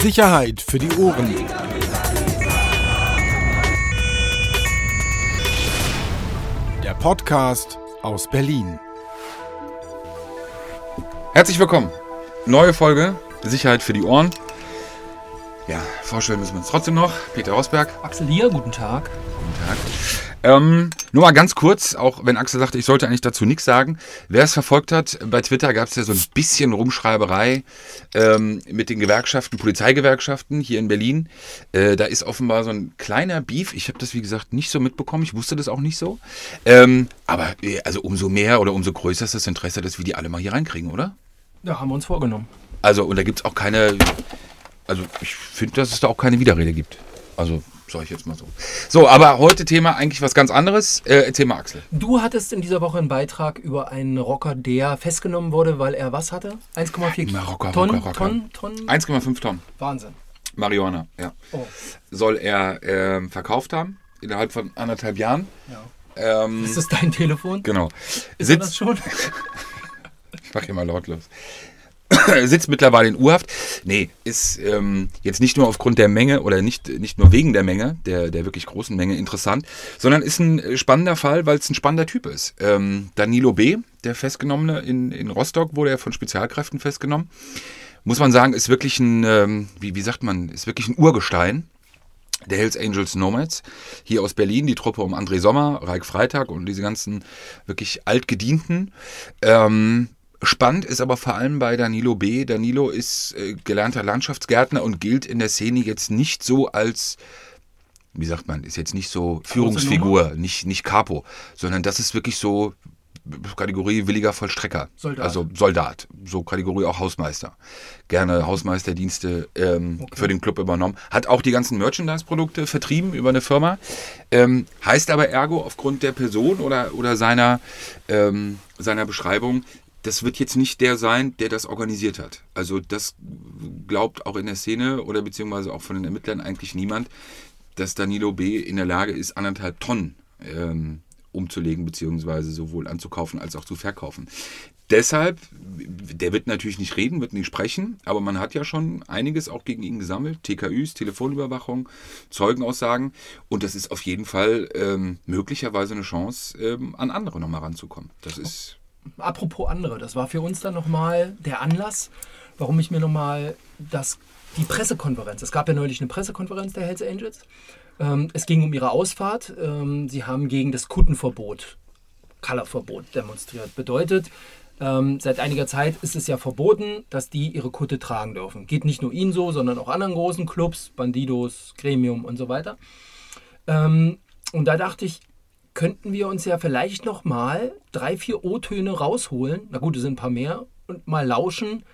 Sicherheit für die Ohren. Der Podcast aus Berlin. Herzlich willkommen. Neue Folge Sicherheit für die Ohren. Ja, vorstellen müssen wir uns trotzdem noch. Peter Rosberg. Axel hier, guten Tag. Guten Tag. Ähm, nur mal ganz kurz, auch wenn Axel sagte, ich sollte eigentlich dazu nichts sagen. Wer es verfolgt hat, bei Twitter gab es ja so ein bisschen Rumschreiberei ähm, mit den Gewerkschaften, Polizeigewerkschaften hier in Berlin. Äh, da ist offenbar so ein kleiner Beef. Ich habe das, wie gesagt, nicht so mitbekommen. Ich wusste das auch nicht so. Ähm, aber äh, also umso mehr oder umso größer ist das Interesse, dass wir die alle mal hier reinkriegen, oder? Ja, haben wir uns vorgenommen. Also, und da gibt es auch keine. Also, ich finde, dass es da auch keine Widerrede gibt. Also, sage ich jetzt mal so. So, aber heute Thema eigentlich was ganz anderes. Äh, mal, Axel. Du hattest in dieser Woche einen Beitrag über einen Rocker, der festgenommen wurde, weil er was hatte? 1,4 Immer Rocker, Tonnen. Tonnen, Tonnen? 1,5 Tonnen Wahnsinn. Marihuana, ja. Oh, Soll er ähm, verkauft haben, innerhalb von anderthalb Jahren. ja. Ähm, Ist das dein Telefon? genau. Ist er das Sitzt, schon? ich mach hier mal lautlos. Sitzt mittlerweile in Urhaft. Nee, ist ähm, jetzt nicht nur aufgrund der Menge oder nicht, nicht nur wegen der Menge, der, der wirklich großen Menge interessant, sondern ist ein äh, spannender Fall, weil es ein spannender Typ ist. Ähm, Danilo B., der Festgenommene in, in Rostock, wurde er von Spezialkräften festgenommen. Muss man sagen, ist wirklich ein, ähm, wie, wie sagt man, ist wirklich ein Urgestein der Hells Angels Nomads, hier aus Berlin, die Truppe um André Sommer, Raik Freitag und diese ganzen wirklich altgedienten. Ähm, spannend ist aber vor allem bei Danilo B. Danilo ist äh, gelernter Landschaftsgärtner und gilt in der Szene jetzt nicht so als, wie sagt man, ist jetzt nicht so Führungsfigur, nicht, nicht Capo, sondern das ist wirklich so Kategorie williger Vollstrecker. Soldat. Also Soldat. So Kategorie auch Hausmeister. Gerne Hausmeisterdienste ähm, Okay. für den Club übernommen. Hat auch die ganzen Merchandise-Produkte vertrieben über eine Firma. Ähm, heißt aber ergo aufgrund der Person oder, oder seiner, ähm, seiner Beschreibung, das wird jetzt nicht der sein, der das organisiert hat. Also das glaubt auch in der Szene oder beziehungsweise auch von den Ermittlern eigentlich niemand, dass Danilo B. in der Lage ist, anderthalb Tonnen ähm, umzulegen, beziehungsweise sowohl anzukaufen als auch zu verkaufen. Deshalb, der wird natürlich nicht reden, wird nicht sprechen, aber man hat ja schon einiges auch gegen ihn gesammelt. TKÜs, Telefonüberwachung, Zeugenaussagen. Und das ist auf jeden Fall ähm, möglicherweise eine Chance, ähm, an andere nochmal ranzukommen. Das ist. Apropos andere, das war für uns dann nochmal der Anlass, warum ich mir nochmal die Pressekonferenz, es gab ja neulich eine Pressekonferenz der Hells Angels, ähm, es ging um ihre Ausfahrt, ähm, sie haben gegen das Kuttenverbot, Colorverbot demonstriert. Bedeutet, ähm, seit einiger Zeit ist es ja verboten, dass die ihre Kutte tragen dürfen. Geht nicht nur ihnen so, sondern auch anderen großen Clubs, Bandidos, Gremium und so weiter. Ähm, und da dachte ich, könnten wir uns ja vielleicht noch mal drei, vier O-Töne rausholen. Na gut, es sind ein paar mehr. Und mal lauschen,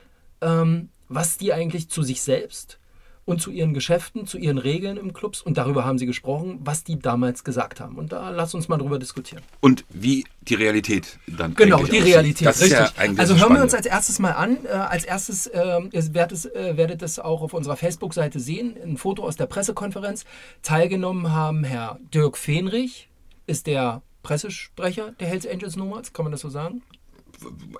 ähm, was die eigentlich zu sich selbst und zu ihren Geschäften, zu ihren Regeln im Clubs, und darüber haben sie gesprochen, was die damals gesagt haben. Und da lass uns mal drüber diskutieren. Und wie die Realität dann. Genau, die. Realität, Das ist richtig. ja eigentlich also hören wir uns Spannende. als erstes mal an. Äh, als erstes ähm, ihr werdet es, äh, werdet es auch auf unserer Facebook-Seite sehen. Ein Foto aus der Pressekonferenz. Teilgenommen haben Herr Dirk Fenrich, ist der Pressesprecher der Hells Angels Nomads, kann man das so sagen?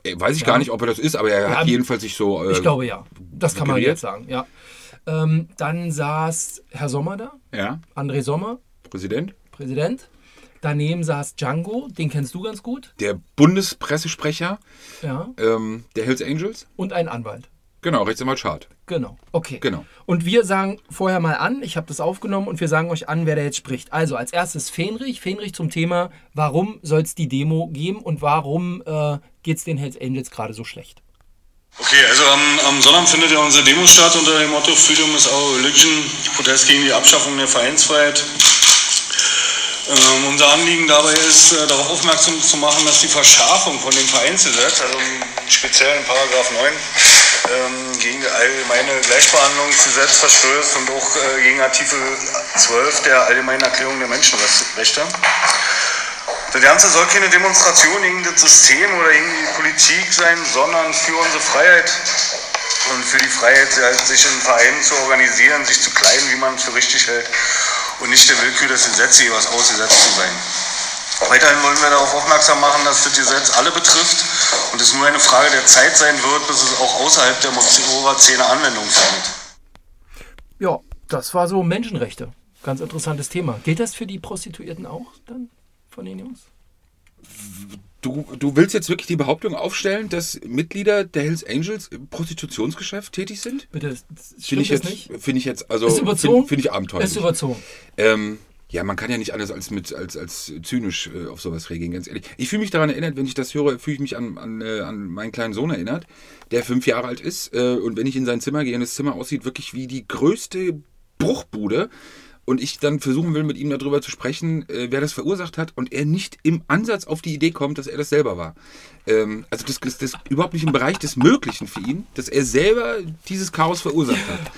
Äh, Weiß ich Ja. gar nicht, ob er das ist, aber er Ja, hat jedenfalls sich so. Äh, Ich glaube ja. Das kann man jetzt sagen, ja. Ähm, dann saß Herr Sommer da, Ja, André Sommer, Präsident. Präsident. Daneben saß Django, den kennst du ganz gut. Der Bundespressesprecher Ja. ähm, der Hells Angels. Und ein Anwalt. Genau, Rechtsanwalt Schad. Genau, okay. Genau. Und wir sagen vorher mal an, ich habe das aufgenommen und wir sagen euch an, wer da jetzt spricht. Also als erstes Fenrich. Fenrich zum Thema, warum soll es die Demo geben und warum äh, geht es den Hells Angels gerade so schlecht? Okay, also am, am Sonnabend findet ja unsere Demo statt unter dem Motto Freedom is our religion, Protest gegen die Abschaffung der Vereinsfreiheit. Ähm, unser Anliegen dabei ist, äh, darauf aufmerksam zu machen, dass die Verschärfung von dem Vereinsgesetz, also im speziellen Paragraph 9, ähm, gegen das allgemeine Gleichbehandlungsgesetz verstößt und auch äh, gegen Artikel 12 der Allgemeinen Erklärung der Menschenrechte. Das Ganze soll keine Demonstration gegen das System oder gegen die Politik sein, sondern für unsere Freiheit und für die Freiheit, sich in Vereinen zu organisieren, sich zu kleiden, wie man es für richtig hält und nicht der Willkür des Gesetzgebers ausgesetzt zu sein. Weiterhin wollen wir darauf aufmerksam machen, dass das Gesetz alle betrifft und es nur eine Frage der Zeit sein wird, bis es auch außerhalb der Motorradszene Anwendung findet. Ja, das war so Menschenrechte. Ganz interessantes Thema. Gilt das für die Prostituierten auch dann von den Jungs? Du, du willst jetzt wirklich die Behauptung aufstellen, dass Mitglieder der Hells Angels im Prostitutionsgeschäft tätig sind? Bitte, das- stimmt Finde ich das jetzt, nicht? finde ich jetzt, also Ist überzogen? finde find ich abenteuerlich. Ist überzogen. Ähm, ja, man kann ja nicht anders als mit als, als zynisch äh, auf sowas reagieren, ganz ehrlich. Ich fühle mich daran erinnert, wenn ich das höre, fühle ich mich an, an, äh, an meinen kleinen Sohn erinnert, der fünf Jahre alt ist. Äh, und wenn ich in sein Zimmer gehe und das Zimmer aussieht wirklich wie die größte Bruchbude und ich dann versuchen will, mit ihm darüber zu sprechen, äh, wer das verursacht hat und er nicht im Ansatz auf die Idee kommt, dass er das selber war. Ähm, also das ist überhaupt nicht im Bereich des Möglichen für ihn, dass er selber dieses Chaos verursacht hat.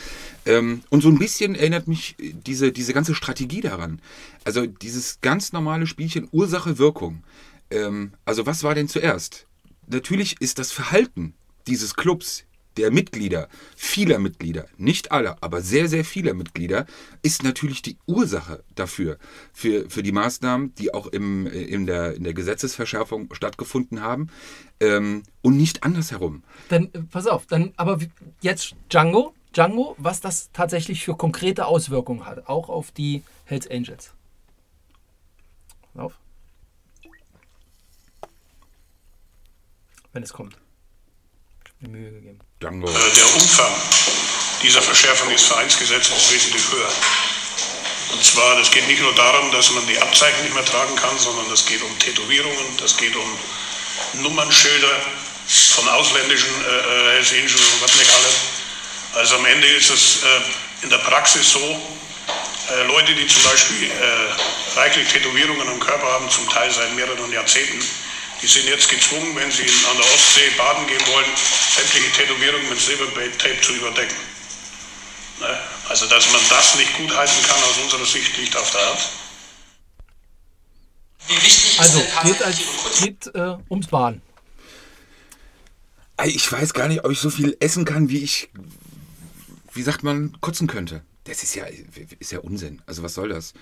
Ähm, und so ein bisschen erinnert mich äh, diese, diese ganze Strategie daran. Also dieses ganz normale Spielchen Ursache-Wirkung. Ähm, also was war denn zuerst? Natürlich ist das Verhalten dieses Clubs, der Mitglieder, vieler Mitglieder, nicht aller, aber sehr, sehr vieler Mitglieder, ist natürlich die Ursache dafür, für, für die Maßnahmen, die auch im, äh, in, der, in der Gesetzesverschärfung stattgefunden haben ähm, und nicht andersherum. Dann, äh, pass auf, dann, aber jetzt Django, Django, was das tatsächlich für konkrete Auswirkungen hat, auch auf die Hells Angels. Pass auf. Wenn es kommt. Ich hab mir Mühe gegeben. Django. Äh, Der Umfang dieser Verschärfung des Vereinsgesetzes ist wesentlich höher. Und zwar, das geht nicht nur darum, dass man die Abzeichen nicht mehr tragen kann, sondern es geht um Tätowierungen, das geht um Nummernschilder von ausländischen äh, äh, Hells Angels und was nicht alles. Also am Ende ist es äh, in der Praxis so, äh, Leute, die zum Beispiel äh, reichlich Tätowierungen am Körper haben, zum Teil seit mehreren Jahrzehnten, die sind jetzt gezwungen, wenn sie in- an der Ostsee baden gehen wollen, sämtliche Tätowierungen mit Silbertape zu überdecken. Ne? Also, dass man das nicht gutheißen kann, aus unserer Sicht liegt auf der Hand. Wie wichtig ist Also, denn geht, tatsächlich geht äh, ums Baden. Ich weiß gar nicht, ob ich so viel essen kann, wie ich, wie sagt man, kotzen könnte. Das ist ja, ist ja Unsinn. Also was soll das?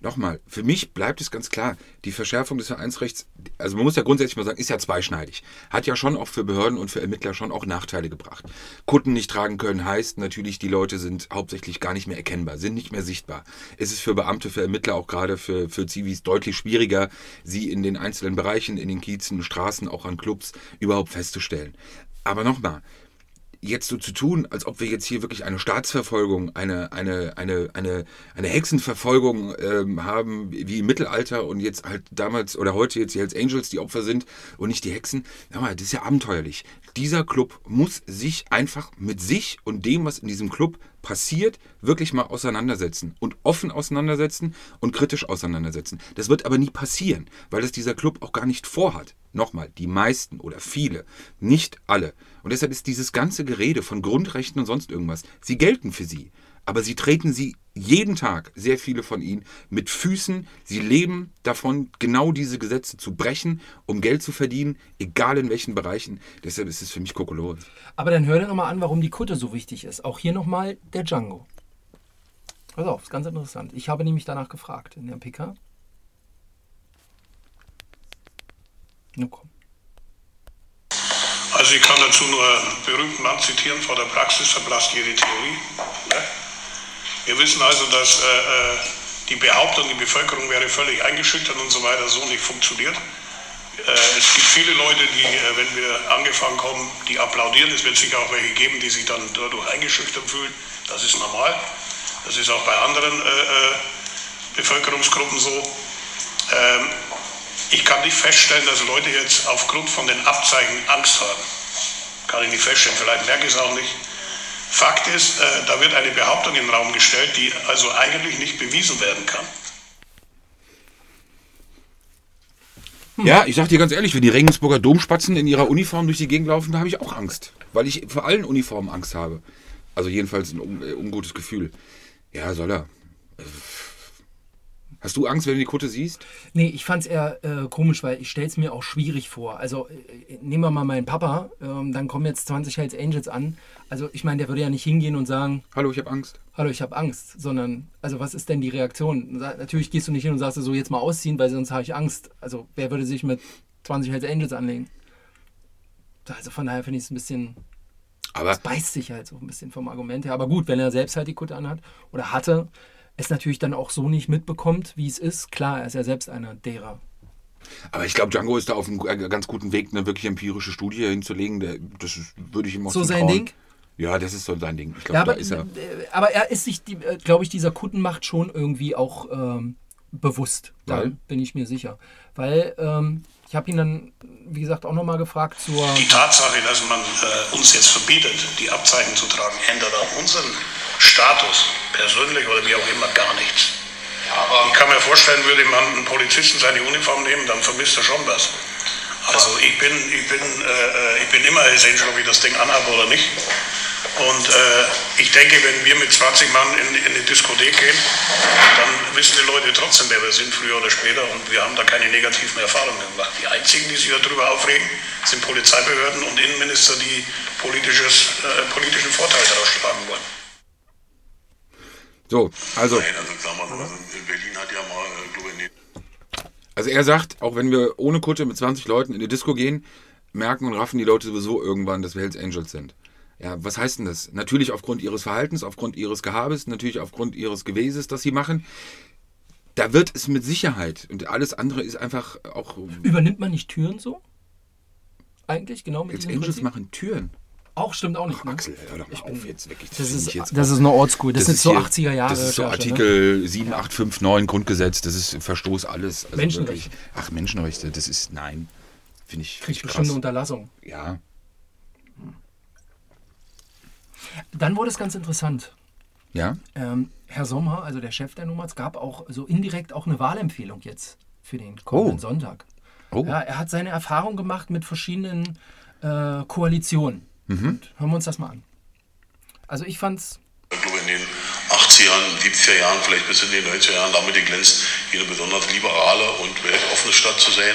Nochmal, für mich bleibt es ganz klar, die Verschärfung des Vereinsrechts, also man muss ja grundsätzlich mal sagen, ist ja zweischneidig. Hat ja schon auch für Behörden und für Ermittler schon auch Nachteile gebracht. Kunden nicht tragen können heißt natürlich, die Leute sind hauptsächlich gar nicht mehr erkennbar, sind nicht mehr sichtbar. Es ist für Beamte, für Ermittler, auch gerade für, für Zivis deutlich schwieriger, sie in den einzelnen Bereichen, in den Kiezen, Straßen, auch an Clubs überhaupt festzustellen. Aber nochmal, jetzt so zu tun, als ob wir jetzt hier wirklich eine Staatsverfolgung, eine, eine, eine, eine, eine Hexenverfolgung ähm, haben, wie im Mittelalter und jetzt halt damals oder heute jetzt die Hells Angels die Opfer sind und nicht die Hexen. Hör mal, das ist ja abenteuerlich. Dieser Club muss sich einfach mit sich und dem, was in diesem Club passiert, wirklich mal auseinandersetzen und offen auseinandersetzen und kritisch auseinandersetzen. Das wird aber nie passieren, weil es dieser Club auch gar nicht vorhat. Nochmal, die meisten oder viele, nicht alle. Und deshalb ist dieses ganze Gerede von Grundrechten und sonst irgendwas, sie gelten für sie. Aber sie treten sie jeden Tag, sehr viele von ihnen, mit Füßen. Sie leben davon, genau diese Gesetze zu brechen, um Geld zu verdienen, egal in welchen Bereichen. Deshalb ist es für mich Kokolores. Aber dann hör dir nochmal an, warum die Kutte so wichtig ist. Auch hier nochmal der Django. Pass auf, ist ganz interessant. Ich habe nämlich danach gefragt in der PK. Nun komm. Also ich kann dazu nur einen berühmten Mann zitieren, vor der Praxis verblasst jede Theorie. Ne? Wir wissen also, dass äh, äh, die Behauptung, die Bevölkerung wäre völlig eingeschüchtert und so weiter, so nicht funktioniert. Äh, es gibt viele Leute, die, äh, wenn wir angefangen kommen, die applaudieren. Es wird sicher auch welche geben, die sich dann dadurch eingeschüchtert fühlen. Das ist normal. Das ist auch bei anderen äh, äh, Bevölkerungsgruppen so. Ähm, ich kann nicht feststellen, dass Leute jetzt aufgrund von den Abzeichen Angst haben. Kann ich nicht feststellen, vielleicht merke ich es auch nicht. Fakt ist, äh, da wird eine Behauptung den Raum gestellt, die also eigentlich nicht bewiesen werden kann. Ja, ich sag dir ganz ehrlich, wenn die Regensburger Domspatzen in ihrer Uniform durch die Gegend laufen, da habe ich auch Angst. Weil ich vor allen Uniformen Angst habe. Also jedenfalls ein un äh, ungutes Gefühl. Ja, soll er. Äh, Hast du Angst, wenn du die Kutte siehst? Nee, ich fand es eher äh, komisch, weil ich stelle es mir auch schwierig vor. Also äh, nehmen wir mal meinen Papa, ähm, dann kommen jetzt 20 Hells Angels an. Also ich meine, der würde ja nicht hingehen und sagen, Hallo, ich habe Angst. hallo, ich habe Angst, sondern, also was ist denn die Reaktion? Natürlich gehst du nicht hin und sagst so, jetzt mal ausziehen, weil sonst habe ich Angst. Also wer würde sich mit 20 Hells Angels anlegen? Also von daher finde ich es ein bisschen... Aber Das beißt sich halt so ein bisschen vom Argument her. Aber gut, wenn er selbst halt die Kutte anhat oder hatte, es natürlich dann auch so nicht mitbekommt, wie es ist. Klar, er ist ja selbst einer derer. Aber ich glaube, Django ist da auf einem äh, ganz guten Weg, eine wirklich empirische Studie hinzulegen. Das würde ich ihm auch So sein. Ding? Ja, das ist so sein Ding. Ich glaube, Ja, da aber, ist er. äh, aber er ist sich, glaube ich, dieser Kuttenmacht schon irgendwie auch ähm, bewusst. Da Weil? bin ich mir sicher. Weil ähm, ich habe ihn dann, wie gesagt, auch nochmal gefragt zur. Die Tatsache, dass man äh, uns jetzt verbietet, die Abzeichen zu tragen, ändert an unseren Status, persönlich oder wie auch immer, gar nichts. Ich kann mir vorstellen, würde man einen Polizisten seine Uniform nehmen, dann vermisst er schon was. Also ich bin, ich bin, äh, ich bin immer Angel, ob ich das Ding anhabe oder nicht. Und äh, ich denke, wenn wir mit 20 Mann in, in eine Diskothek gehen, dann wissen die Leute trotzdem, wer wir sind, früher oder später. Und wir haben da keine negativen Erfahrungen gemacht. Die einzigen, die sich darüber aufregen, sind Polizeibehörden und Innenminister, die politisches, äh, politischen Vorteil daraus schlagen wollen. So, also, Nein, also sag mal so, also in Berlin hat ja mal, äh, glaube ich, nee, also er sagt, auch wenn wir ohne Kutte mit 20 Leuten in die Disco gehen, merken und raffen die Leute sowieso irgendwann, dass wir Hells Angels sind. Ja, was heißt denn das? Natürlich aufgrund ihres Verhaltens, aufgrund ihres Gehabes, natürlich aufgrund ihres Geweses, das sie machen. Da wird es mit Sicherheit und alles andere ist einfach auch. Übernimmt man nicht Türen so? Eigentlich, genau mit Hells Angels Prinzip? machen Türen. Auch stimmt auch nicht. ne? Axel, hör doch mal auf jetzt wirklich. Das find ist, ich jetzt das ist eine Oldschool. Das, sind so hier- 80er Jahre. Das ist so Recherche, ne? Artikel 7859 Grundgesetz, das ist Verstoß alles. Also Menschenrechte. wirklich. Ach, Menschenrechte, das ist, nein. Finde ich, Kriegt ich bestimmt eine. Unterlassung. Ja. Dann wurde es ganz interessant. Ja? Ähm, Herr Sommer, also der Chef der es gab auch so indirekt auch eine Wahlempfehlung jetzt für den kommenden Oh. Sonntag. Oh. Ja, er hat seine Erfahrung gemacht mit verschiedenen äh, Koalitionen. Mhm. Und hören wir uns das mal an. Also ich fand's ich glaube in den 80ern, 70er Jahren, vielleicht bis in den 90er Jahren damit geglänzt, hier eine besonders liberale und weltoffene Stadt zu sein.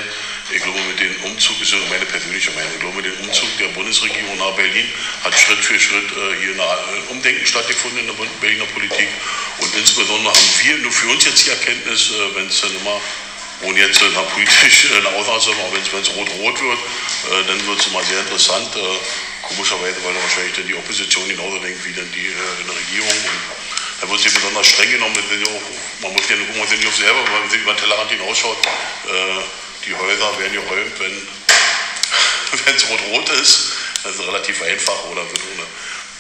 Ich glaube, mit dem Umzug, ist ja meine persönliche Meinung, ich glaube, mit dem Umzug der Bundesregierung nach Berlin hat Schritt für Schritt äh, hier ein Umdenken stattgefunden in der Berliner Politik. Und insbesondere haben wir nur für uns jetzt die Erkenntnis, äh, wenn es dann immer ohne jetzt äh, politisch äh, eine Aussage aber wenn es rot-rot wird, äh, dann wird es immer sehr interessant. Äh, komischerweise, weil dann wahrscheinlich dann die Opposition genauso denkt wie dann die äh, Regierung. Und da wird sie besonders streng genommen. Ja auch, man muss ja nur gucken, man sieht nicht auf selber, wenn man sich über den Tellerrand hinausschaut. Äh, die Häuser werden geräumt, wenn es rot-rot ist. Das ist relativ einfach oder.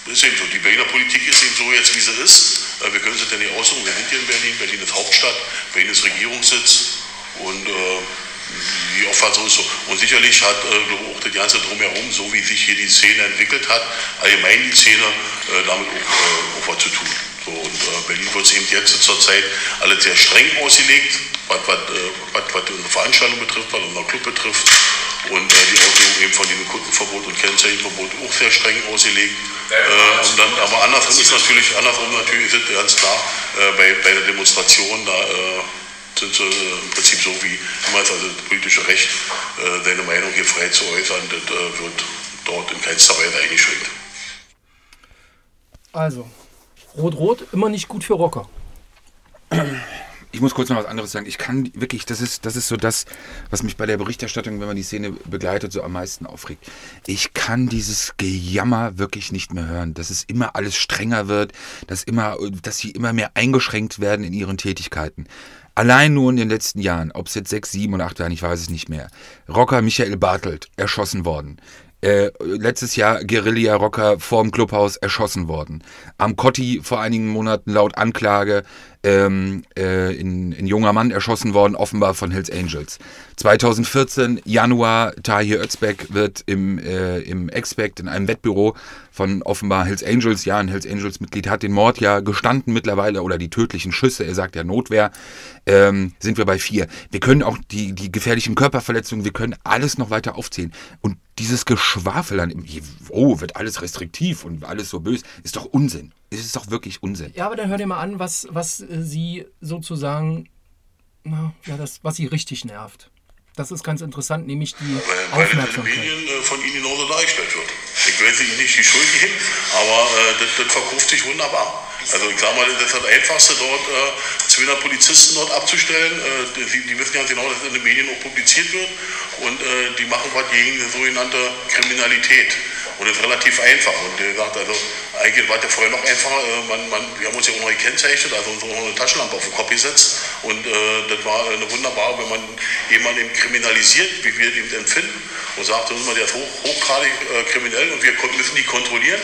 Ist eben so. Die Berliner Politik ist eben so jetzt, wie sie ist. Äh, Wir können sie denn nicht aussuchen. Wir sind hier in Berlin. Berlin ist Hauptstadt. Berlin ist Regierungssitz. Und äh, die Auffassung ist so. Und sicherlich hat äh, auch das Ganze drumherum, so wie sich hier die Szene entwickelt hat, allgemein die Szene, äh, damit auch, äh, auch was zu tun. So, und äh, Berlin wird es eben jetzt zur Zeit alles sehr streng ausgelegt, was, was, äh, was, was unsere Veranstaltung betrifft, was unseren Club betrifft. Und äh, die Auslegung eben von diesem Kundenverbot und Kennzeichenverbot auch sehr streng ausgelegt. Äh, und dann, aber andersrum ist natürlich, andersrum natürlich ist es ganz klar, äh, bei, bei der Demonstration, da äh, sind sie äh, im Prinzip so wie immer also das politische Recht, äh, seine Meinung hier frei zu äußern, das äh, wird dort in keinster Weise eingeschränkt. also Rot-Rot immer nicht gut für Rocker. Ich muss kurz noch was anderes sagen. Ich kann wirklich, das ist, das ist so das, was mich bei der Berichterstattung, wenn man die Szene begleitet, so am meisten aufregt. Ich kann dieses Gejammer wirklich nicht mehr hören, dass es immer alles strenger wird, dass immer, dass sie immer mehr eingeschränkt werden in ihren Tätigkeiten. Allein nur in den letzten Jahren, ob es jetzt sechs, sieben oder acht Jahren, ich weiß es nicht mehr. Rocker Michael Bartelt, erschossen worden. Äh, letztes Jahr Guerilla-Rocker vorm Clubhaus erschossen worden. Am Cotti vor einigen Monaten laut Anklage ähm, äh, in, in junger Mann erschossen worden, offenbar von Hells Angels. 2014, Januar, Tahir Özbek wird im, äh, im Expect in einem Wettbüro von offenbar Hells Angels, ja, ein Hells Angels Mitglied hat den Mord ja gestanden mittlerweile oder die tödlichen Schüsse, er sagt ja Notwehr, ähm, sind wir bei vier. Wir können auch die, die gefährlichen Körperverletzungen, wir können alles noch weiter aufzählen. Und dieses Geschwafel an, oh, wird alles restriktiv und alles so böse, ist doch Unsinn. Es ist doch wirklich Unsinn. Ja, aber dann hör dir mal an, was, was äh, sie sozusagen, na, ja, das, was sie richtig nervt. Das ist ganz interessant, nämlich die Weil, weil in den Aufmerksamkeit. Medien äh, von Ihnen genauso dargestellt wird. Ich will Ihnen nicht die Schuld geben, aber äh, das, das verkauft sich wunderbar. Also ich sage mal, das ist das Einfachste, dort äh, 200 Polizisten dort abzustellen. Äh, die, die wissen ganz genau, dass in den Medien auch publiziert wird. Und äh, die machen was gegen sogenannte Kriminalität. Und das ist relativ einfach. Und wie gesagt, also eigentlich war der vorher noch einfacher. Äh, man, man, wir haben uns ja auch noch gekennzeichnet, also uns auch noch eine Taschenlampe auf den Kopf gesetzt. Und äh, das war eine wunderbare, wenn man jemanden kriminalisiert, wie wir ihn empfinden, und sagt, der ist hoch, hochgradig äh, kriminell und wir müssen die kontrollieren.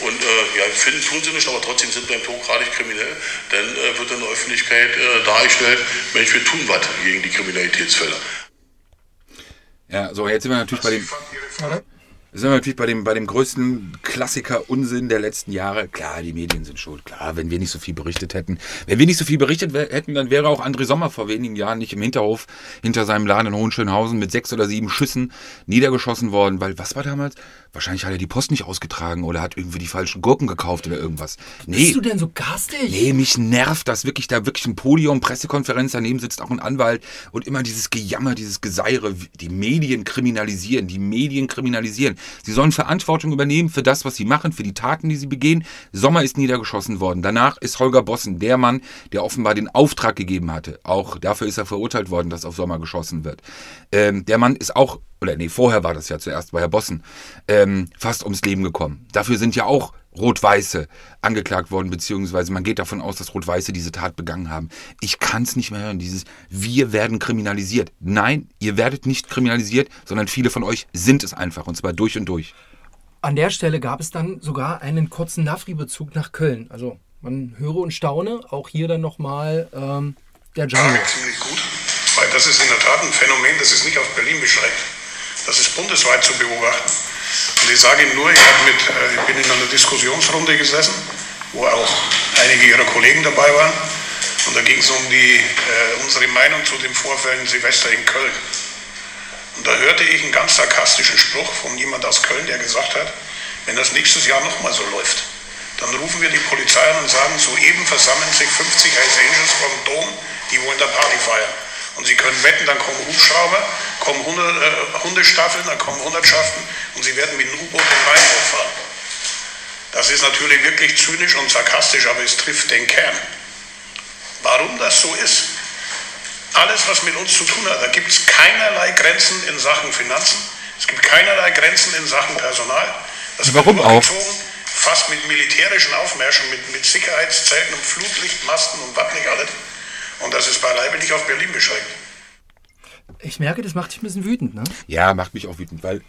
Und äh, ja, finden tun sie nicht, aber trotzdem sind wir hochgradig kriminell. Dann äh, wird in der Öffentlichkeit äh, dargestellt, Mensch, wir tun was gegen die Kriminalitätsfälle. Ja, so, jetzt sind wir natürlich bei dem. Sind wir natürlich bei dem, bei dem größten Klassiker-Unsinn der letzten Jahre. Klar, die Medien sind schuld. Klar, wenn wir nicht so viel berichtet hätten. Wenn wir nicht so viel berichtet hätten, dann wäre auch André Sommer vor wenigen Jahren nicht im Hinterhof hinter seinem Laden in Hohenschönhausen mit sechs oder sieben Schüssen niedergeschossen worden. Weil, was war damals? Wahrscheinlich hat er die Post nicht ausgetragen oder hat irgendwie die falschen Gurken gekauft oder irgendwas. Nee. Bist du denn so garstig? Nee, mich nervt das wirklich, da wirklich ein Podium, Pressekonferenz, daneben sitzt auch ein Anwalt und immer dieses Gejammer, dieses Geseire, die Medien kriminalisieren, die Medien kriminalisieren. Sie sollen Verantwortung übernehmen für das, was sie machen, für die Taten, die sie begehen. Sommer ist niedergeschossen worden. Danach ist Holger Bossen der Mann, der offenbar den Auftrag gegeben hatte. Auch dafür ist er verurteilt worden, dass auf Sommer geschossen wird. Ähm, der Mann ist auch oder nee, vorher war das ja zuerst bei Herr Bossen, ähm, fast ums Leben gekommen. Dafür sind ja auch Rot-Weiße angeklagt worden, beziehungsweise man geht davon aus, dass Rot-Weiße diese Tat begangen haben. Ich kann es nicht mehr hören, dieses Wir werden kriminalisiert. Nein, ihr werdet nicht kriminalisiert, sondern viele von euch sind es einfach, und zwar durch und durch. An der Stelle gab es dann sogar einen kurzen Nafri-Bezug nach Köln. Also man höre und staune, auch hier dann nochmal ähm, der Django. Ja, ziemlich gut, weil das ist in der Tat ein Phänomen, das ist nicht auf Berlin beschränkt. Das ist bundesweit zu beobachten. Und ich sage Ihnen nur, ich, mit, äh, ich bin in einer Diskussionsrunde gesessen, wo auch einige Ihrer Kollegen dabei waren. Und da ging es um die, äh, unsere Meinung zu den Vorfällen Silvester in Köln. Und da hörte ich einen ganz sarkastischen Spruch von jemand aus Köln, der gesagt hat, wenn das nächstes Jahr nochmal so läuft, dann rufen wir die Polizei an und sagen, soeben versammeln sich 50 Hells Angels vom Dom, die wollen da Party feiern. Und Sie können wetten, dann kommen Hubschrauber, kommen Hunde, äh, Hundestaffeln, dann kommen Hundertschaften und Sie werden mit einem U-Boot den Rhein hochfahren. Das ist natürlich wirklich zynisch und sarkastisch, aber es trifft den Kern. Warum das so ist, alles, was mit uns zu tun hat, da gibt es keinerlei Grenzen in Sachen Finanzen, es gibt keinerlei Grenzen in Sachen Personal. Das Warum auch? fast mit militärischen Aufmärschen, mit, mit Sicherheitszelten und Flutlichtmasten und was nicht alles. Und das ist beileibe nicht auf Berlin beschränkt. Ich merke, das macht dich ein bisschen wütend, ne? Ja, macht mich auch wütend, weil.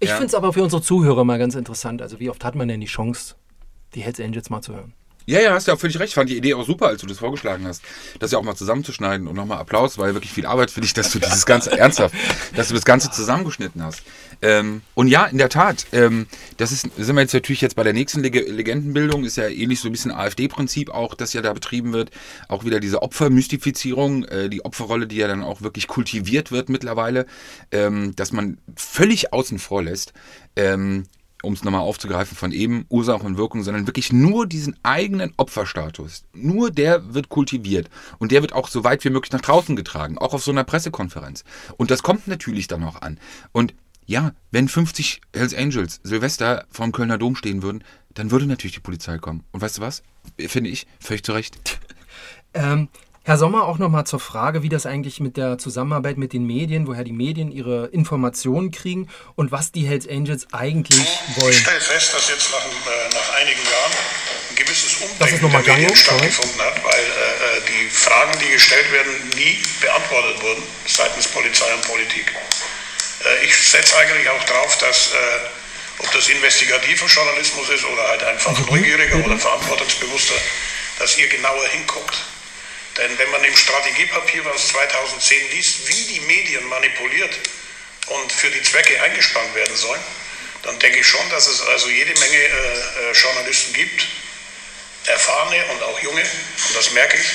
ich ja. finde es aber für unsere Zuhörer mal ganz interessant. Also, wie oft hat man denn die Chance, die Hells Angels mal zu hören? Ja, ja, hast ja völlig recht. Ich fand die Idee auch super, als du das vorgeschlagen hast, das ja auch mal zusammenzuschneiden und nochmal Applaus, weil wirklich viel Arbeit für dich, dass du dieses Ganze ernsthaft, dass du das Ganze zusammengeschnitten hast. Ähm, und ja, in der Tat, ähm, das ist, sind wir jetzt natürlich jetzt bei der nächsten Leg Legendenbildung, ist ja ähnlich so ein bisschen AfD-Prinzip auch, das ja da betrieben wird. Auch wieder diese Opfermystifizierung, äh, die Opferrolle, die ja dann auch wirklich kultiviert wird mittlerweile, ähm, dass man völlig außen vor lässt, ähm, um es nochmal aufzugreifen von eben, Ursache und Wirkung, sondern wirklich nur diesen eigenen Opferstatus. Nur der wird kultiviert. Und der wird auch so weit wie möglich nach draußen getragen, auch auf so einer Pressekonferenz. Und das kommt natürlich dann auch an. Und ja, wenn 50 Hells Angels Silvester vorm Kölner Dom stehen würden, dann würde natürlich die Polizei kommen. Und weißt du was? Finde ich, völlig zu Recht. Ähm, Herr Sommer, auch nochmal zur Frage, wie das eigentlich mit der Zusammenarbeit mit den Medien, woher die Medien ihre Informationen kriegen und was die Hells Angels eigentlich wollen. Ich stelle fest, dass jetzt nach, äh, nach einigen Jahren ein gewisses Umdenken der Medien stattgefunden hat, weil äh, äh, die Fragen, die gestellt werden, nie beantwortet wurden seitens Polizei und Politik. Äh, ich setze eigentlich auch drauf, dass äh, ob das investigativer Journalismus ist oder halt einfach also, neugieriger oder verantwortungsbewusster, dass ihr genauer hinguckt. Denn wenn man im Strategiepapier aus 2010 liest, wie die Medien manipuliert und für die Zwecke eingespannt werden sollen, dann denke ich schon, dass es also jede Menge äh, äh, Journalisten gibt, erfahrene und auch junge, und das merke ich,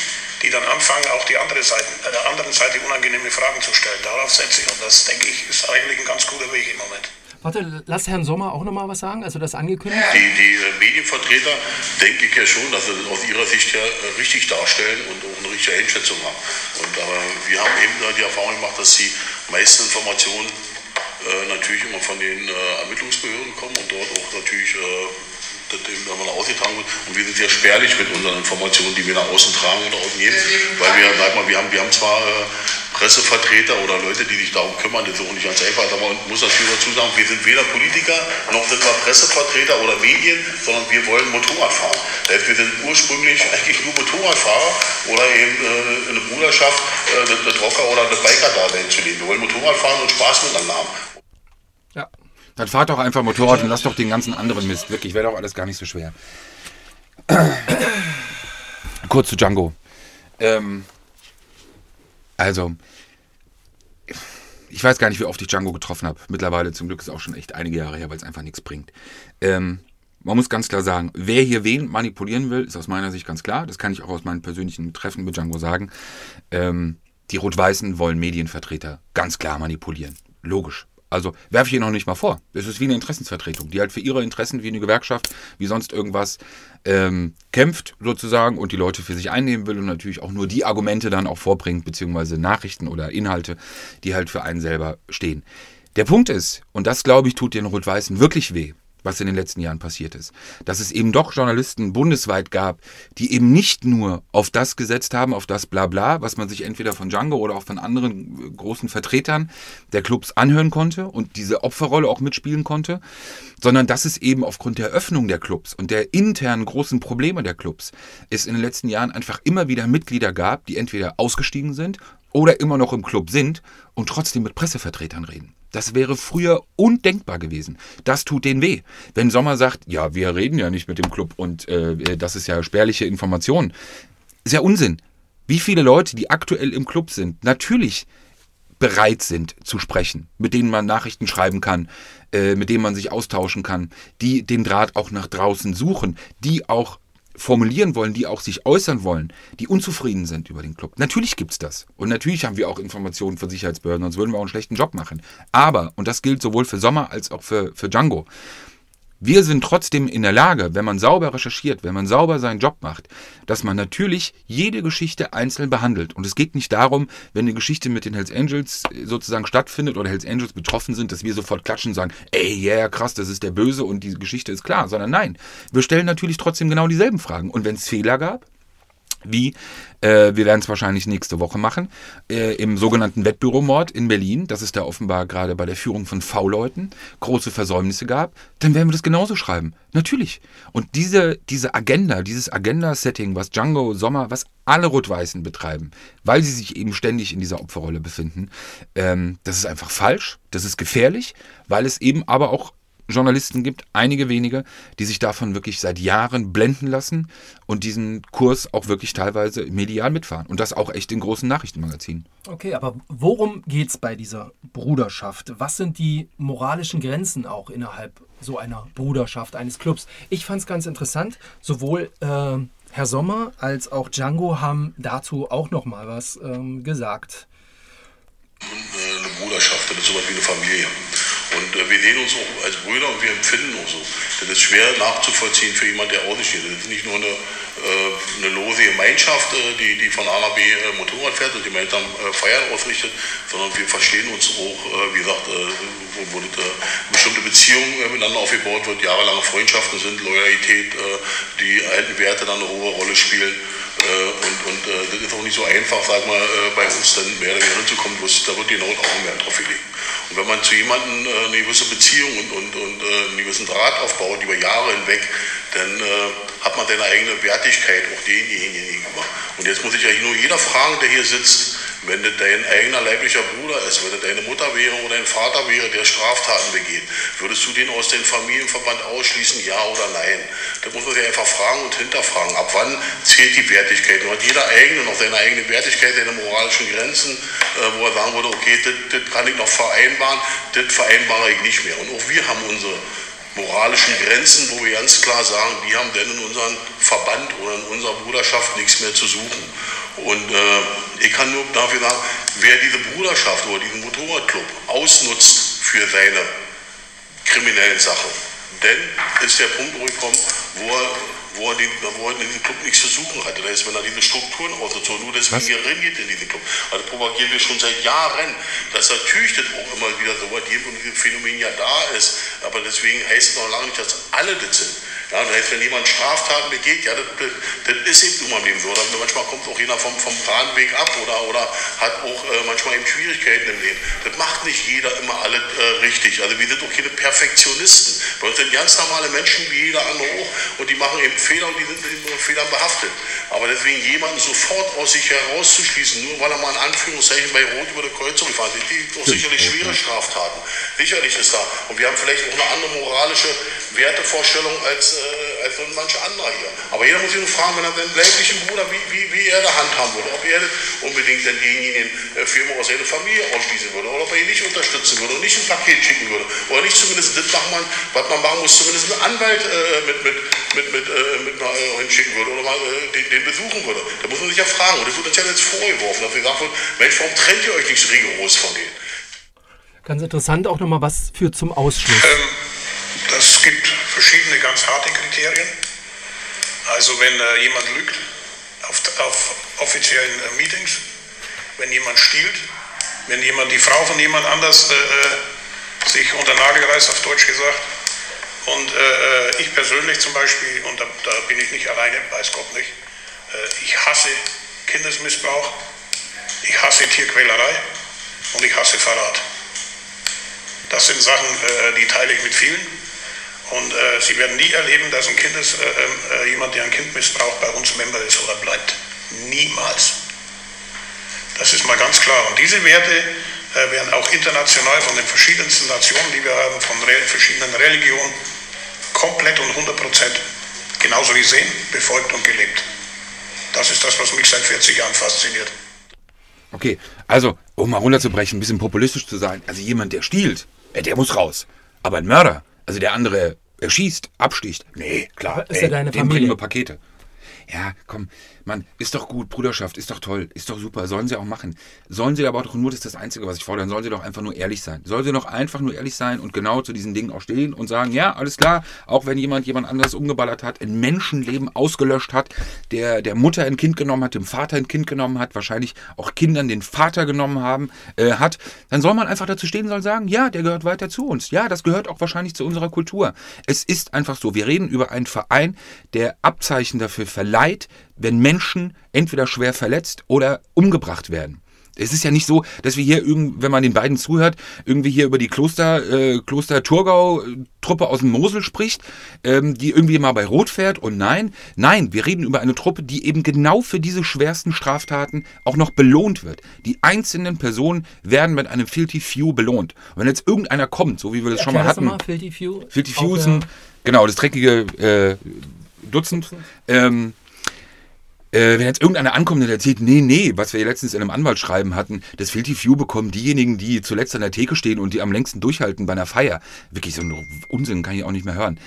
die dann anfangen, auch die andere Seite, äh, anderen Seite unangenehme Fragen zu stellen. Darauf setze ich und das, denke ich, ist eigentlich ein ganz guter Weg im Moment. Warte, lass Herrn Sommer auch noch mal was sagen, also das angekündigt? Die, die äh, Medienvertreter, denke ich ja schon, dass sie das aus ihrer Sicht ja äh, richtig darstellen und auch eine richtige Einschätzung haben. Und aber wir haben eben die Erfahrung gemacht, dass die meisten Informationen äh, natürlich immer von den äh, Ermittlungsbehörden kommen und dort auch natürlich äh, das eben immer nach außen getragen wird. Und wir sind sehr spärlich mit unseren Informationen, die wir nach außen tragen oder außen geben. Weil wir, sag mal, wir haben, wir haben zwar äh, Pressevertreter oder Leute, die sich darum kümmern, das ist auch nicht ganz einfach. Aber man muss natürlich dazu sagen, wir sind weder Politiker noch sind wir Pressevertreter oder Medien, sondern wir wollen Motorrad fahren. Das heißt, wir sind ursprünglich eigentlich nur Motorradfahrer oder eben äh, eine Bruderschaft, äh, das, das Rocker oder das Biker-Dasein zu leben. Wir wollen Motorrad fahren und Spaß miteinander haben. Dann fahrt doch einfach Motorrad und lasst doch den ganzen anderen Mist. Wirklich, wäre doch alles gar nicht so schwer. Kurz zu Django. Ähm, also, ich weiß gar nicht, wie oft ich Django getroffen habe. Mittlerweile zum Glück ist auch schon echt einige Jahre her, weil es einfach nichts bringt. Ähm, man muss ganz klar sagen, wer hier wen manipulieren will, ist aus meiner Sicht ganz klar. Das kann ich auch aus meinen persönlichen Treffen mit Django sagen. Ähm, die Rot-Weißen wollen Medienvertreter ganz klar manipulieren. Logisch. Also werfe ich ihr noch nicht mal vor. Es ist wie eine Interessensvertretung, die halt für ihre Interessen wie eine Gewerkschaft, wie sonst irgendwas ähm, kämpft sozusagen und die Leute für sich einnehmen will und natürlich auch nur die Argumente dann auch vorbringt, beziehungsweise Nachrichten oder Inhalte, die halt für einen selber stehen. Der Punkt ist, und das glaube ich tut den Rot-Weißen wirklich weh, was in den letzten Jahren passiert ist. Dass es eben doch Journalisten bundesweit gab, die eben nicht nur auf das gesetzt haben, auf das Blabla, was man sich entweder von Django oder auch von anderen großen Vertretern der Clubs anhören konnte und diese Opferrolle auch mitspielen konnte, sondern dass es eben aufgrund der Öffnung der Clubs und der internen großen Probleme der Clubs es in den letzten Jahren einfach immer wieder Mitglieder gab, die entweder ausgestiegen sind oder immer noch im Club sind und trotzdem mit Pressevertretern reden. Das wäre früher undenkbar gewesen. Das tut denen weh. Wenn Sommer sagt, ja, wir reden ja nicht mit dem Club und äh, das ist ja spärliche Information. Ist ja Unsinn. Wie viele Leute, die aktuell im Club sind, natürlich bereit sind zu sprechen, mit denen man Nachrichten schreiben kann, äh, mit denen man sich austauschen kann, die den Draht auch nach draußen suchen, die auch formulieren wollen, die auch sich äußern wollen, die unzufrieden sind über den Club. Natürlich gibt es das. Und natürlich haben wir auch Informationen von Sicherheitsbehörden, sonst würden wir auch einen schlechten Job machen. Aber, und das gilt sowohl für Sommer als auch für, für Django, wir sind trotzdem in der Lage, wenn man sauber recherchiert, wenn man sauber seinen Job macht, dass man natürlich jede Geschichte einzeln behandelt. Und es geht nicht darum, wenn eine Geschichte mit den Hells Angels sozusagen stattfindet oder Hells Angels betroffen sind, dass wir sofort klatschen und sagen, ey, ja, yeah, krass, das ist der Böse und die Geschichte ist klar, sondern nein, wir stellen natürlich trotzdem genau dieselben Fragen. Und wenn es Fehler gab, wie äh, wir werden es wahrscheinlich nächste Woche machen, äh, im sogenannten Wettbüromord in Berlin, dass es da offenbar gerade bei der Führung von V-Leuten große Versäumnisse gab, dann werden wir das genauso schreiben. Natürlich. Und diese, diese Agenda, dieses Agenda-Setting, was Django, Sommer, was alle Rot-Weißen betreiben, weil sie sich eben ständig in dieser Opferrolle befinden, ähm, das ist einfach falsch, das ist gefährlich, weil es eben aber auch Journalisten gibt, einige wenige, die sich davon wirklich seit Jahren blenden lassen und diesen Kurs auch wirklich teilweise medial mitfahren. Und das auch echt in großen Nachrichtenmagazinen. Okay, aber worum geht es bei dieser Bruderschaft? Was sind die moralischen Grenzen auch innerhalb so einer Bruderschaft, eines Clubs? Ich fand es ganz interessant, sowohl äh, Herr Sommer als auch Django haben dazu auch noch mal was ähm, gesagt. Eine Bruderschaft, das ist sowas wie eine Familie. Und äh, wir sehen uns auch als Brüder und wir empfinden auch so. Das ist schwer nachzuvollziehen für jemanden, der außensteht. Das ist nicht nur eine, äh, eine lose Gemeinschaft, äh, die, die von A nach B äh, Motorrad fährt und gemeinsam äh, Feiern ausrichtet, sondern wir verstehen uns auch, äh, wie gesagt, wo, wo das, bestimmte Beziehungen miteinander aufgebaut wird, jahrelange Freundschaften sind, Loyalität, die alten Werte dann eine hohe Rolle spielen. und, und das ist auch nicht so einfach, sag mal, bei uns dann mehr oder weniger hinzukommen, da wird genau Augenmerk drauf gelegt. Und wenn man zu jemandem äh, eine gewisse Beziehung und, und, und äh, einen gewissen Draht aufbaut über Jahre hinweg, dann äh, hat man seine eigene Wertigkeit auch denjenigen gegenüber. Und jetzt muss ich eigentlich nur jeder fragen, der hier sitzt, wenn das dein eigener leiblicher Bruder ist, wenn das deine Mutter wäre oder dein Vater wäre, der Straftaten begeht, würdest du den aus dem Familienverband ausschließen, ja oder nein? Da muss man sich einfach fragen und hinterfragen, ab wann zählt die Wertigkeit? Und hat jeder eigene noch seine eigene Wertigkeit, seine moralischen Grenzen, äh, wo er sagen würde, okay, das, das kann ich noch vereinbaren, das vereinbare ich nicht mehr. Und auch wir haben unsere moralischen Grenzen, wo wir ganz klar sagen, die haben denn in unserem Verband oder in unserer Bruderschaft nichts mehr zu suchen. Und äh, ich kann nur dafür sagen, wer diese Bruderschaft oder diesen Motorradclub ausnutzt für seine kriminellen Sachen, dann ist der Punkt wo er wo er, den, wo er in diesem Club nichts zu suchen hatte. Das heißt, wenn er diese Strukturen ausnutzt, nur deswegen Was? geht in diesen Club. Also propagieren wir schon seit Jahren, dass natürlich das auch immer wieder so weit gibt und dieses Phänomen ja da ist. Aber deswegen heißt es noch lange nicht, dass alle das sind. Ja, das heißt, wenn jemand Straftaten begeht, ja, das, das, das ist eben im Leben so. Oder manchmal kommt auch jeder vom, vom Bahnweg ab oder, oder hat auch äh, manchmal eben Schwierigkeiten im Leben. Das macht nicht jeder immer alles äh, richtig. Also wir sind auch keine Perfektionisten. Wir sind ganz normale Menschen wie jeder andere auch und die machen eben Fehler und die sind eben mit Fehlern behaftet. Aber deswegen jemanden sofort aus sich herauszuschließen, nur weil er mal in Anführungszeichen bei Rot über der Kreuzung gefahren ist, die auch sicherlich schwere Straftaten. Sicherlich ist da. Und wir haben vielleicht auch eine andere moralische Wertevorstellung als, äh, als manche andere hier. Aber jeder muss sich nur fragen, wenn er seinen leiblichen Bruder, wie, wie, wie er da handhaben würde. Ob er unbedingt dann denjenigen äh, Firma aus seiner Familie ausschließen würde. Oder ob er ihn nicht unterstützen würde und nicht ein Paket schicken würde. Oder nicht zumindest das machen, was man machen muss, zumindest einen Anwalt äh, mit, mit, mit, mit, äh, mit mal, äh, hinschicken würde oder mal äh, den, den, besuchen würde. Da muss man sich ja fragen. Und das wird uns ja jetzt vorgeworfen, dass gesagt wird, Mensch, warum trennt ihr euch nicht so rigoros von denen? Ganz interessant auch nochmal, was führt zum Ausschluss? Ähm, das gibt verschiedene ganz harte Kriterien. Also wenn äh, jemand lügt auf, auf offiziellen äh, Meetings, wenn jemand stiehlt, wenn jemand die Frau von jemand anders äh, äh sich unter Nagel reißt, auf Deutsch gesagt. Und äh, äh, ich persönlich zum Beispiel, und da, da, bin ich nicht alleine, weiß Gott nicht, ich hasse Kindesmissbrauch, ich hasse Tierquälerei und ich hasse Verrat. Das sind Sachen, die teile ich mit vielen. Und äh, Sie werden nie erleben, dass ein Kindes, äh, äh, jemand, der ein Kind missbraucht, bei uns Member ist oder bleibt. Niemals. Das ist mal ganz klar. Und diese Werte äh, werden auch international von den verschiedensten Nationen, die wir haben, von re verschiedenen Religionen, komplett und 100 Prozent, genauso wie sehen, befolgt und gelebt. Das ist das, was mich seit 40 Jahren fasziniert. Okay, also, um mal runterzubrechen, ein bisschen populistisch zu sein, also jemand, der stiehlt, äh, der muss raus. Aber ein Mörder, also der andere erschießt, absticht. Nee, klar. Ist ey, ja deine Familie. bringen wir Pakete. Ja, komm, Mann, ist doch gut, Bruderschaft, ist doch toll, ist doch super, sollen sie auch machen. Sollen sie aber auch nur, das ist das Einzige, was ich fordere, sollen sie doch einfach nur ehrlich sein. Sollen sie doch einfach nur ehrlich sein und genau zu diesen Dingen auch stehen und sagen, ja, alles klar, auch wenn jemand jemand anderes umgeballert hat, ein Menschenleben ausgelöscht hat, der der Mutter ein Kind genommen hat, dem Vater ein Kind genommen hat, wahrscheinlich auch Kindern den Vater genommen haben, äh, hat, dann soll man einfach dazu stehen, soll sagen, ja, der gehört weiter zu uns. Ja, das gehört auch wahrscheinlich zu unserer Kultur. Es ist einfach so, wir reden über einen Verein, der Abzeichen dafür verleiht, wenn Menschen entweder schwer verletzt oder umgebracht werden. Es ist ja nicht so, dass wir hier, wenn man den beiden zuhört, irgendwie hier über die Kloster, äh, Kloster Thurgau-Truppe aus dem Mosel spricht, ähm, die irgendwie mal bei Rot fährt. Und nein, nein, wir reden über eine Truppe, die eben genau für diese schwersten Straftaten auch noch belohnt wird. Die einzelnen Personen werden mit einem Filthy Few belohnt. Und wenn jetzt irgendeiner kommt, so wie wir das schon mal hatten. Mal, Filthy Few. Filthy Few ist ein, genau, das dreckige äh, Dutzend. Dutzend. Ähm, äh, wenn jetzt irgendeiner ankommt und erzählt, nee, nee, was wir letztens in einem Anwaltsschreiben hatten, das Filthy Few bekommen diejenigen, die zuletzt an der Theke stehen und die am längsten durchhalten bei einer Feier. Wirklich so ein Unsinn, kann ich auch nicht mehr hören.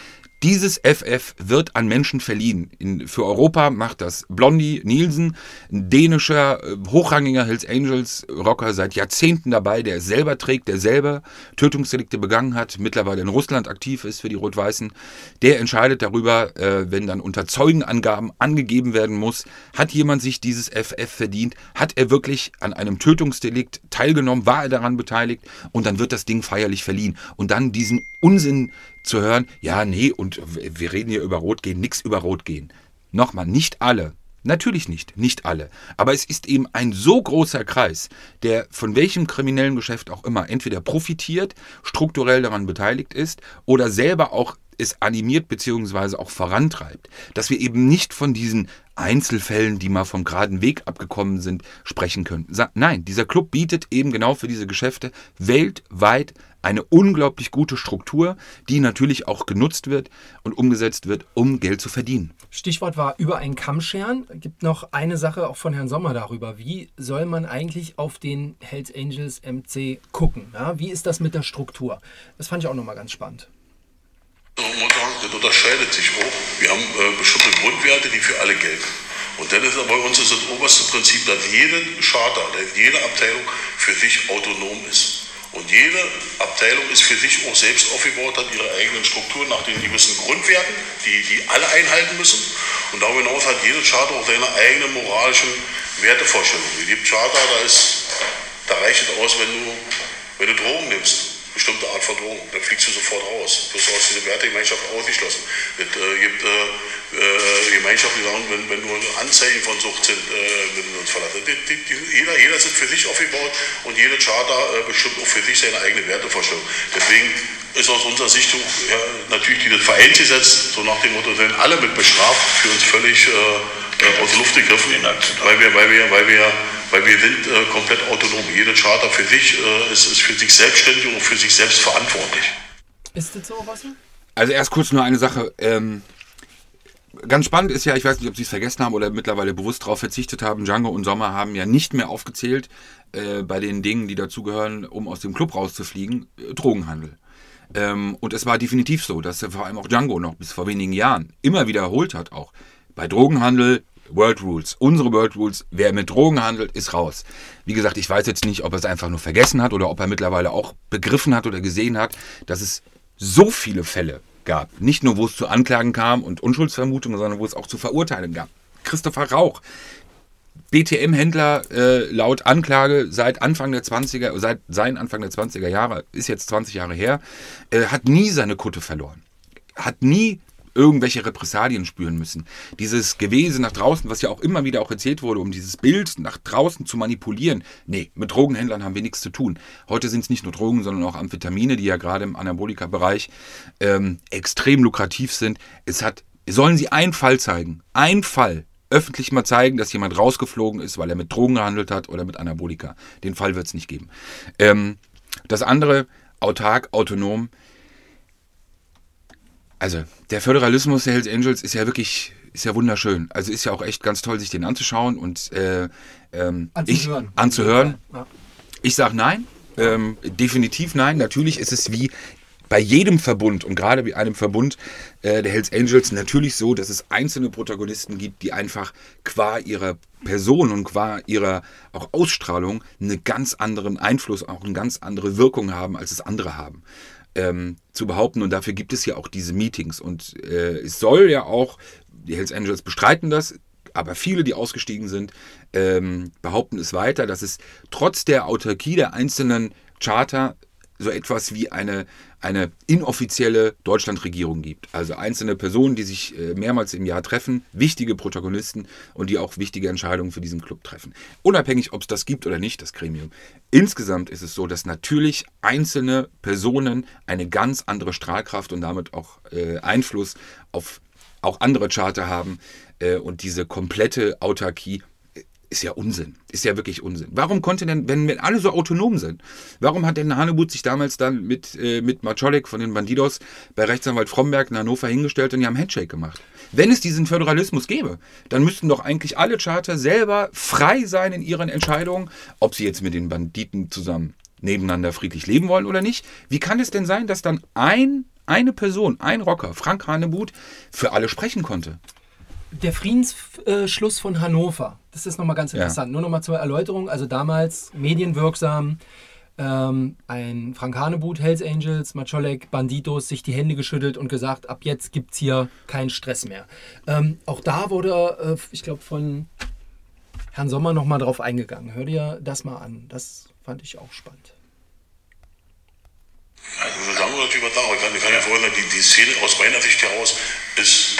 Dieses FF wird an Menschen verliehen. In, für Europa macht das Blondie Nielsen, ein dänischer, äh, hochrangiger Hells Angels Rocker seit Jahrzehnten dabei, der selber trägt, der selber Tötungsdelikte begangen hat, mittlerweile in Russland aktiv ist für die Rot-Weißen. Der entscheidet darüber, äh, wenn dann unter Zeugenangaben angegeben werden muss, hat jemand sich dieses FF verdient, hat er wirklich an einem Tötungsdelikt teilgenommen, war er daran beteiligt und dann wird das Ding feierlich verliehen. Und dann diesen Unsinn zu hören, ja, nee, und wir reden hier über Rotgehen, nichts über Rotgehen. Nochmal, nicht alle. Natürlich nicht, nicht alle. Aber es ist eben ein so großer Kreis, der von welchem kriminellen Geschäft auch immer entweder profitiert, strukturell daran beteiligt ist oder selber auch es animiert bzw. auch vorantreibt, dass wir eben nicht von diesen Einzelfällen, die mal vom geraden Weg abgekommen sind, sprechen können. Nein, dieser Club bietet eben genau für diese Geschäfte weltweit eine unglaublich gute Struktur, die natürlich auch genutzt wird und umgesetzt wird, um Geld zu verdienen. Stichwort war über einen Kamm scheren. Gibt noch eine Sache auch von Herrn Sommer darüber. Wie soll man eigentlich auf den Hells Angels MC gucken? Ja, wie ist das mit der Struktur? Das fand ich auch nochmal ganz spannend. Das unterscheidet sich auch. Wir haben äh, bestimmte Grundwerte, die für alle gelten. Und dann ist bei uns das oberste Prinzip, dass jede Charter, jede Abteilung für sich autonom ist. Und jede Abteilung ist für sich auch selbst aufgebaut, hat ihre eigenen Strukturen nach den gewissen Grundwerten, die, die alle einhalten müssen. Und darüber hinaus hat jede Charter auch seine eigenen moralischen Wertevorstellungen. Gibt Charter, da, ist, da reicht es aus, wenn du, wenn du Drogen nimmst. Bestimmte Art von Drogen. Dann fliegst du sofort raus. Du wirst aus dieser Wertegemeinschaft ausgeschlossen. Es äh, gibt äh, äh, Gemeinschaften, die sagen, wenn, wenn nur Anzeichen von Sucht sind, äh, würden wir uns verlassen. Die, die, die, jeder, jeder ist für sich aufgebaut und jede Charta äh, bestimmt auch für sich seine eigene Wertevorstellung. Deswegen ist aus unserer Sicht ja, natürlich dieses Vereinsgesetz, so nach dem Motto, sind alle mit bestraft, für uns völlig äh, äh aus der Luft gegriffen, weil wir, weil wir, weil wir weil wir sind äh, komplett autonom. Jede Charter für sich äh, ist, ist, für sich selbstständig und für sich selbst verantwortlich. Ist das so, Wasser? Also erst kurz nur eine Sache. Ähm, ganz spannend ist ja, ich weiß nicht, ob Sie es vergessen haben oder mittlerweile bewusst darauf verzichtet haben, Django und Sommer haben ja nicht mehr aufgezählt äh, bei den Dingen, die dazugehören, um aus dem Club rauszufliegen, äh, Drogenhandel. Ähm, und es war definitiv so, dass vor allem auch Django noch bis vor wenigen Jahren immer wiederholt hat, auch bei Drogenhandel World Rules. Unsere World Rules, wer mit Drogen handelt, ist raus. Wie gesagt, ich weiß jetzt nicht, ob er es einfach nur vergessen hat oder ob er mittlerweile auch begriffen hat oder gesehen hat, dass es so viele Fälle gab. Nicht nur, wo es zu Anklagen kam und Unschuldsvermutungen, sondern wo es auch zu Verurteilungen gab. Christopher Rauch, BTM-Händler äh, laut Anklage seit Anfang der 20er, seit sein Anfang der 20er Jahre, ist jetzt 20 Jahre her, äh, hat nie seine Kutte verloren. Hat nie irgendwelche Repressalien spüren müssen. Dieses Gewesen nach draußen, was ja auch immer wieder auch erzählt wurde, um dieses Bild nach draußen zu manipulieren. Nee, mit Drogenhändlern haben wir nichts zu tun. Heute sind es nicht nur Drogen, sondern auch Amphetamine, die ja gerade im Anabolika-Bereich ähm, extrem lukrativ sind. Es hat, sollen sie einen Fall zeigen, ein Fall, öffentlich mal zeigen, dass jemand rausgeflogen ist, weil er mit Drogen gehandelt hat oder mit Anabolika. Den Fall wird es nicht geben. Ähm, das andere, autark, autonom, also der Föderalismus der Hells Angels ist ja wirklich, ist ja wunderschön. Also ist ja auch echt ganz toll, sich den anzuschauen und äh, ähm, anzuhören. Ich, anzuhören. Ja. Ich sage nein, ähm, definitiv nein. Natürlich ist es wie bei jedem Verbund und gerade bei einem Verbund äh, der Hells Angels natürlich so, dass es einzelne Protagonisten gibt, die einfach qua ihrer Person und qua ihrer auch Ausstrahlung einen ganz anderen Einfluss, auch eine ganz andere Wirkung haben, als es andere haben ähm, zu behaupten. Und dafür gibt es ja auch diese Meetings. Und äh, es soll ja auch, die Hells Angels bestreiten das, aber viele, die ausgestiegen sind, ähm, behaupten es weiter, dass es trotz der Autarkie der einzelnen Charter so etwas wie eine, eine inoffizielle Deutschlandregierung gibt. Also einzelne Personen, die sich äh, mehrmals im Jahr treffen, wichtige Protagonisten und die auch wichtige Entscheidungen für diesen Club treffen. Unabhängig, ob es das gibt oder nicht, das Gremium. Insgesamt ist es so, dass natürlich einzelne Personen eine ganz andere Strahlkraft und damit auch äh, Einfluss auf auch andere Charter haben äh, und diese komplette Autarkie ist ja Unsinn. Ist ja wirklich Unsinn. Warum konnte denn, wenn, wenn alle so autonom sind, warum hat denn Hanebut sich damals dann mit, äh, mit Macholek von den Bandidos bei Rechtsanwalt Fromberg in Hannover hingestellt und die haben Handshake gemacht? Wenn es diesen Föderalismus gäbe, dann müssten doch eigentlich alle Charter selber frei sein in ihren Entscheidungen, ob sie jetzt mit den Banditen zusammen nebeneinander friedlich leben wollen oder nicht. Wie kann es denn sein, dass dann ein, eine Person, ein Rocker, Frank Hanebut, für alle sprechen konnte? Der Friedensschluss von Hannover, das ist nochmal ganz interessant. Ja. Nur nochmal zur Erläuterung. Also damals medienwirksam, ähm, ein Frank Hanebut, Hells Angels, Macholek, Banditos sich die Hände geschüttelt und gesagt, ab jetzt gibt es hier keinen Stress mehr. Ähm, auch da wurde, äh, ich glaube, von Herrn Sommer nochmal drauf eingegangen. Hör dir das mal an. Das fand ich auch spannend. Also sagen wir natürlich was sagen, ich kann, ich kann ja vorhin die, die Szene aus meiner Sicht heraus ist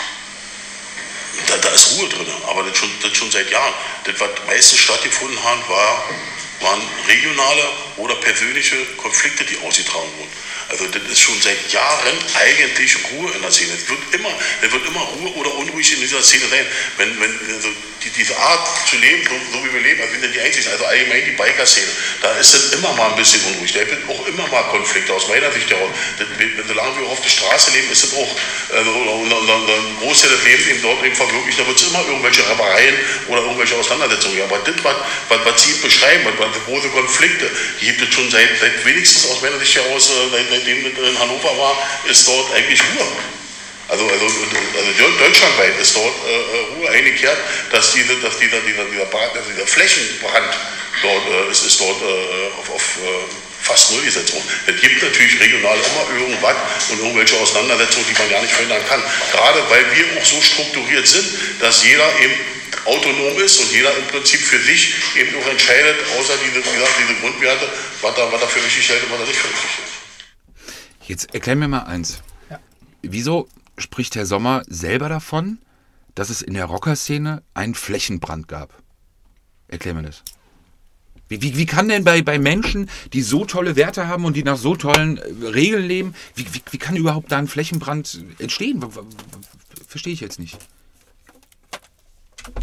da, da ist Ruhe drin, aber das schon, das schon seit Jahren. Das, was meistens stattgefunden hat, war, waren regionale oder persönliche Konflikte, die ausgetragen wurden. Also das ist schon seit Jahren eigentlich Ruhe in der Szene. Es wird immer, es wird immer Ruhe oder unruhig in dieser Szene sein. Wenn, wenn also die, diese Art zu leben, so, so, wie wir leben, also wir sind die Einzigen, also allgemein die Biker-Szene, da ist es immer mal ein bisschen unruhig. Da gibt auch immer mal Konflikte aus meiner Sicht heraus. Solange wir auf der Straße leben, ist es auch also, ein Großteil des Lebens eben dort eben verwirklicht. Da wird es immer irgendwelche Rappereien oder irgendwelche Auseinandersetzungen geben. Aber das, was, was, was Sie beschreiben, was, was große Konflikte, die gibt es schon seit, seit wenigstens aus meiner Sicht heraus, äh, seit, seitdem in Hannover war, ist dort eigentlich Ruhe. Also, also, also deutschlandweit ist dort äh, äh, Ruhe eingekehrt, dass, diese, dass dieser, dieser, dieser, Brand, also dieser Flächenbrand dort äh, ist, ist dort äh, auf, auf äh, fast null gesetzt worden. Es gibt natürlich regional immer irgendwas und irgendwelche Auseinandersetzungen, die man ja nicht verhindern kann. Gerade weil wir auch so strukturiert sind, dass jeder eben autonom ist und jeder im Prinzip für sich eben auch entscheidet, außer diese, diese Grundwerte, was er, was er für richtig hält und was er nicht für richtig hält. Jetzt erklär mir mal eins. Ja. Wieso spricht Herr Sommer selber davon, dass es in der Rockerszene einen Flächenbrand gab? Erklär mir das. Wie, wie, wie kann denn bei, bei Menschen, die so tolle Werte haben und die nach so tollen äh, Regeln leben, wie, wie, wie kann überhaupt da ein Flächenbrand entstehen? Verstehe ich jetzt nicht.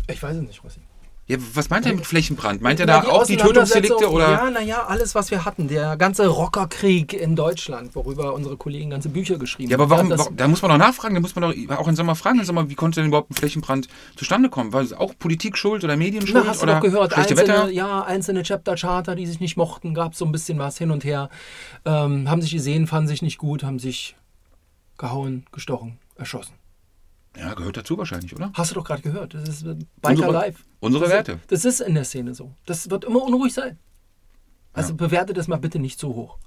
Ich weiß es nicht, Rossi. Ja, was meint er mit Flächenbrand? Meint er da auch die Tötungsdelikte oder? Ja, naja, alles, was wir hatten. Der ganze Rockerkrieg in Deutschland, worüber unsere Kollegen ganze Bücher geschrieben Ja, aber warum, das, warum, da muss man doch nachfragen, da muss man doch auch im Sommer fragen, Sommer, wie konnte denn überhaupt ein Flächenbrand zustande kommen? War es auch Politik schuld oder Medien schuld Na, hast du oder doch gehört, schlechte einzelne, Wetter? ja, einzelne Chapter-Charter, die sich nicht mochten, gab so ein bisschen was hin und her, ähm, haben sich gesehen, fanden sich nicht gut, haben sich gehauen, gestochen, erschossen. Ja, gehört dazu wahrscheinlich, oder? Hast du doch gerade gehört, das ist äh, Biker Unsere- Life. unsere das Werte. Ist, das ist in der Szene so. Das wird immer unruhig sein. Also bewerte das mal bitte nicht so hoch.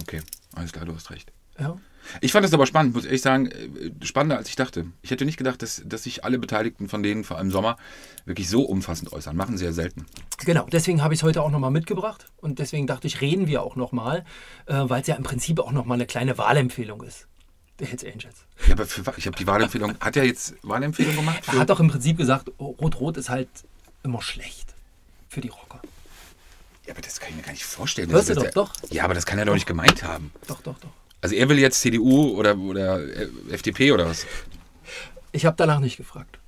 Okay, alles klar, du hast recht. Ja? Ich fand es aber spannend, muss ehrlich sagen, äh, spannender als ich dachte. Ich hätte nicht gedacht, dass, dass sich alle Beteiligten von denen, vor allem im Sommer, wirklich so umfassend äußern. Machen sie ja selten. Genau, deswegen habe ich es heute auch nochmal mitgebracht und deswegen dachte ich, reden wir auch nochmal, äh, weil es ja im Prinzip auch nochmal eine kleine Wahlempfehlung ist. Der Hells Angels. Ja, aber für, ich habe die Wahlempfehlung, hat er jetzt Wahlempfehlung gemacht? Er hat doch im Prinzip gesagt, oh, Rot-Rot ist halt immer schlecht für die Rocker. ja, aber das kann ich mir gar nicht vorstellen. Hörst du doch, der- Ja, aber das kann er doch nicht gemeint haben. Doch, doch, doch. Also er will jetzt CDU oder, oder äh, FDP oder was? Ich habe danach nicht gefragt.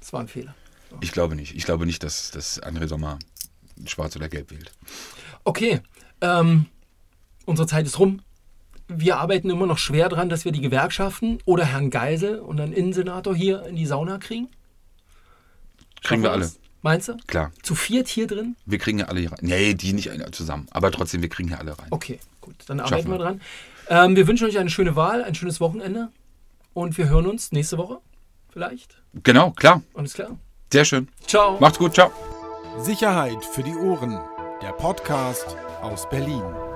Das war ein Fehler. Ich glaube nicht. Ich glaube nicht, dass, dass André Sommer schwarz oder gelb wählt. Okay, ähm, unsere Zeit ist rum. Wir arbeiten immer noch schwer dran, dass wir die Gewerkschaften oder Herrn Geisel und einen Innensenator hier in die Sauna kriegen. Kriegen wir alle. das? Meinst du? Klar. Zu viert hier drin? Wir kriegen ja alle hier rein. Nee, die nicht zusammen. Aber trotzdem, wir kriegen hier alle rein. Okay, gut. Dann Schaffen arbeiten wir wir. dran. Ähm, wir wünschen euch eine schöne Wahl, ein schönes Wochenende. Und wir hören uns nächste Woche. Vielleicht. Genau, klar. Alles klar. Sehr schön. Ciao. Macht's gut. Ciao. Sicherheit für die Ohren. Der Podcast aus Berlin.